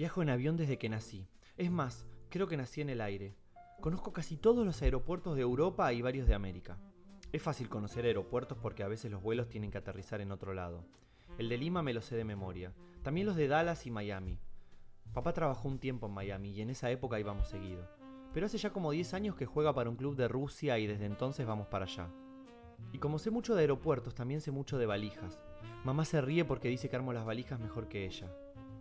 Viajo en avión desde que nací. Es más, creo que nací en el aire. Conozco casi todos los aeropuertos de Europa y varios de América. Es fácil conocer aeropuertos porque a veces los vuelos tienen que aterrizar en otro lado. El de Lima me lo sé de memoria. También los de Dallas y Miami. Papá trabajó un tiempo en Miami y en esa época íbamos seguido. Pero hace ya como 10 años que juega para un club de Rusia y desde entonces vamos para allá. Y como sé mucho de aeropuertos, también sé mucho de valijas. Mamá se ríe porque dice que armo las valijas mejor que ella.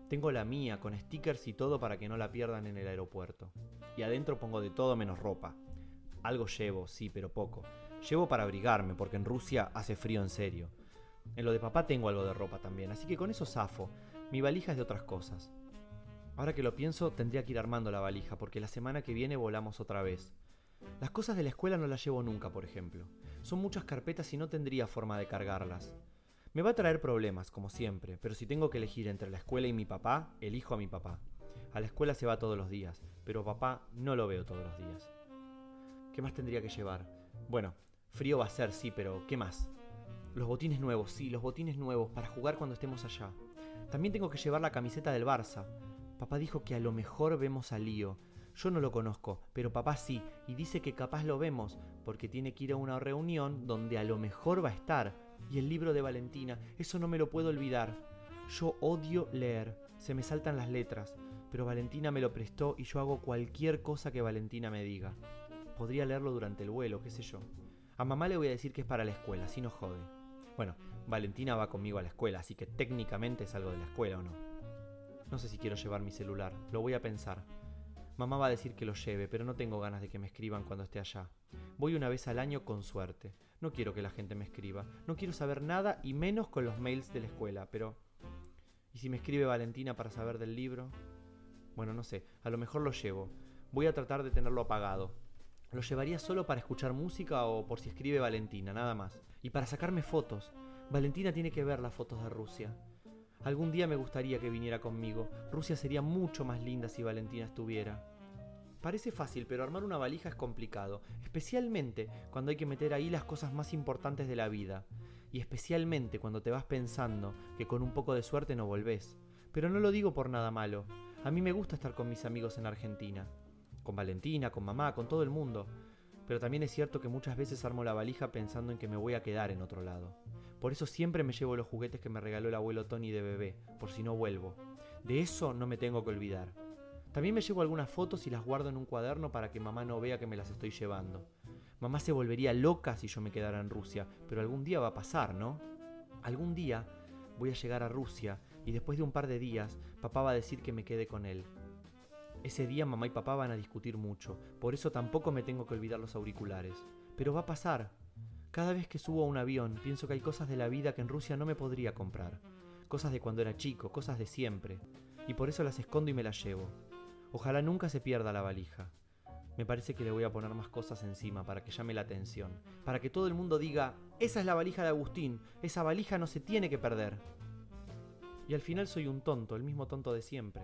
Tengo la mía, con stickers y todo para que no la pierdan en el aeropuerto. Y adentro pongo de todo menos ropa. Algo llevo, sí, pero poco. Llevo para abrigarme, porque en Rusia hace frío en serio. En lo de papá tengo algo de ropa también, así que con eso zafo. Mi valija es de otras cosas. Ahora que lo pienso, tendría que ir armando la valija, porque la semana que viene volamos otra vez. Las cosas de la escuela no las llevo nunca, por ejemplo. Son muchas carpetas y no tendría forma de cargarlas. Me va a traer problemas, como siempre, pero si tengo que elegir entre la escuela y mi papá, elijo a mi papá. A la escuela se va todos los días, pero papá no lo veo todos los días. ¿Qué más tendría que llevar? Bueno, frío va a ser, sí, pero ¿qué más? Los botines nuevos, sí, los botines nuevos, para jugar cuando estemos allá. También tengo que llevar la camiseta del Barça. Papá dijo que a lo mejor vemos a Lío. Yo no lo conozco, pero papá sí, y dice que capaz lo vemos, porque tiene que ir a una reunión donde a lo mejor va a estar y el libro de Valentina, eso no me lo puedo olvidar. Yo odio leer, se me saltan las letras, pero Valentina me lo prestó y yo hago cualquier cosa que Valentina me diga. Podría leerlo durante el vuelo, qué sé yo. A mamá le voy a decir que es para la escuela, si no jode. Bueno, Valentina va conmigo a la escuela, así que técnicamente es algo de la escuela o no. No sé si quiero llevar mi celular, lo voy a pensar. Mamá va a decir que lo lleve, pero no tengo ganas de que me escriban cuando esté allá. Voy una vez al año con suerte. No quiero que la gente me escriba. No quiero saber nada y menos con los mails de la escuela, pero... ¿Y si me escribe Valentina para saber del libro? Bueno, no sé, a lo mejor lo llevo. Voy a tratar de tenerlo apagado. Lo llevaría solo para escuchar música o por si escribe Valentina, nada más. Y para sacarme fotos. Valentina tiene que ver las fotos de Rusia. Algún día me gustaría que viniera conmigo. Rusia sería mucho más linda si Valentina estuviera. Parece fácil, pero armar una valija es complicado, especialmente cuando hay que meter ahí las cosas más importantes de la vida, y especialmente cuando te vas pensando que con un poco de suerte no volvés. Pero no lo digo por nada malo. A mí me gusta estar con mis amigos en Argentina, con Valentina, con mamá, con todo el mundo. Pero también es cierto que muchas veces armo la valija pensando en que me voy a quedar en otro lado. Por eso siempre me llevo los juguetes que me regaló el abuelo Tony de bebé, por si no vuelvo. De eso no me tengo que olvidar. También me llevo algunas fotos y las guardo en un cuaderno para que mamá no vea que me las estoy llevando. Mamá se volvería loca si yo me quedara en Rusia, pero algún día va a pasar, ¿no? Algún día voy a llegar a Rusia y después de un par de días papá va a decir que me quede con él. Ese día mamá y papá van a discutir mucho, por eso tampoco me tengo que olvidar los auriculares. Pero va a pasar. Cada vez que subo a un avión pienso que hay cosas de la vida que en Rusia no me podría comprar. Cosas de cuando era chico, cosas de siempre. Y por eso las escondo y me las llevo. Ojalá nunca se pierda la valija. Me parece que le voy a poner más cosas encima para que llame la atención. Para que todo el mundo diga, esa es la valija de Agustín, esa valija no se tiene que perder. Y al final soy un tonto, el mismo tonto de siempre.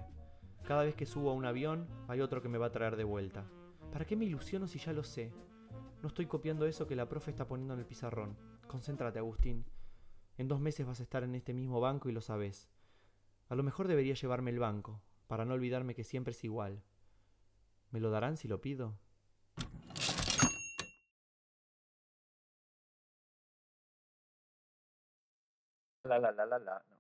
Cada vez que subo a un avión, hay otro que me va a traer de vuelta. ¿Para qué me ilusiono si ya lo sé? No estoy copiando eso que la profe está poniendo en el pizarrón. Concéntrate, Agustín. En dos meses vas a estar en este mismo banco y lo sabes. A lo mejor debería llevarme el banco, para no olvidarme que siempre es igual. ¿Me lo darán si lo pido? La la la la la.